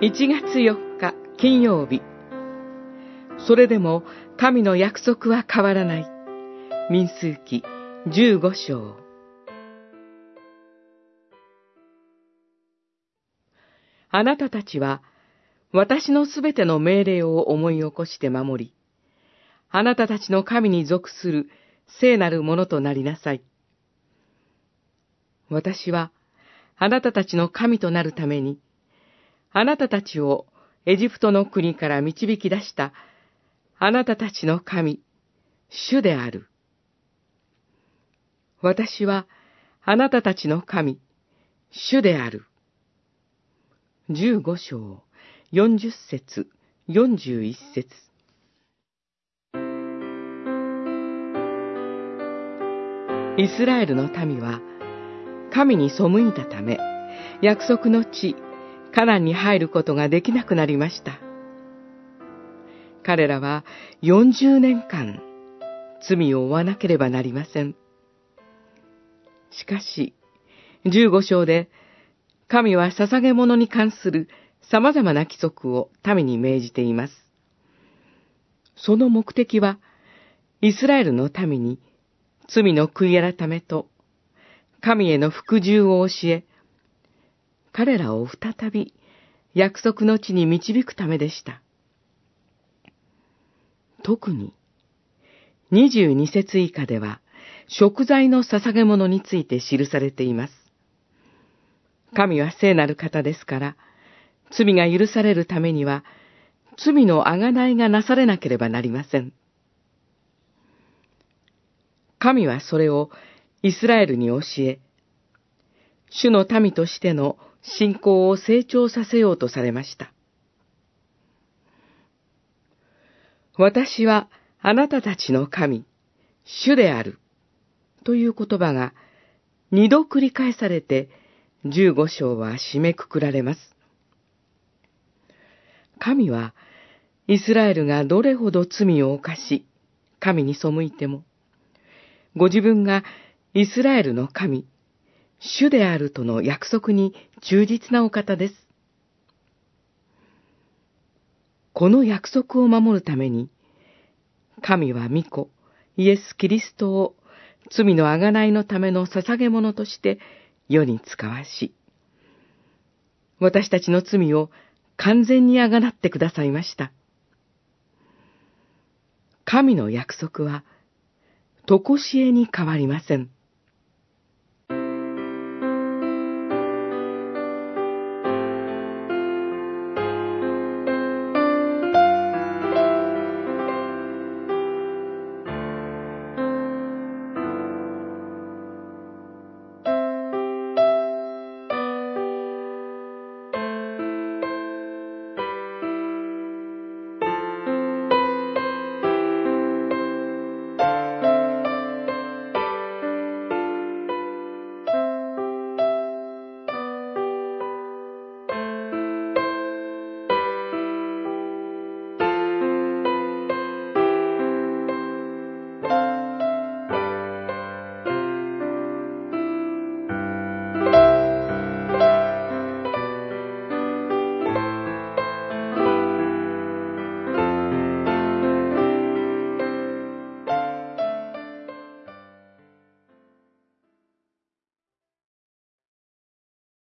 1月4日金曜日。それでも神の約束は変わらない。民数記15章。あなたたちは私のすべての命令を思い起こして守り、あなたたちの神に属する聖なるものとなりなさい。私はあなたたちの神となるために、あなたたちをエジプトの国から導き出したあなたたちの神、主である。私はあなたたちの神、主である。十五章、四十節、四十一節。イスラエルの民は、神に背いたため、約束の地、カナンに入ることができなくなりました。彼らは40年間、罪を負わなければなりません。しかし、15章で、神は捧げ物に関する様々な規則を民に命じています。その目的は、イスラエルの民に罪の悔い改めと神への服従を教え、彼らを再び約束の地に導くためでした。特に、22節以下では、食材の捧げ物について記されています。神は聖なる方ですから、罪が許されるためには、罪の贖いがなされなければなりません。神はそれをイスラエルに教え、主の民としての信仰を成長させようとされました。私はあなたたちの神、主である、という言葉が二度繰り返されて十五章は締めくくられます。神はイスラエルがどれほど罪を犯し、神に背いても、ご自分がイスラエルの神、主であるとの約束に忠実なお方です。この約束を守るために、神は御子、イエス・キリストを罪のあがないのための捧げ物として世に使わし、私たちの罪を完全にあがなってくださいました。神の約束は、とこしえに変わりません。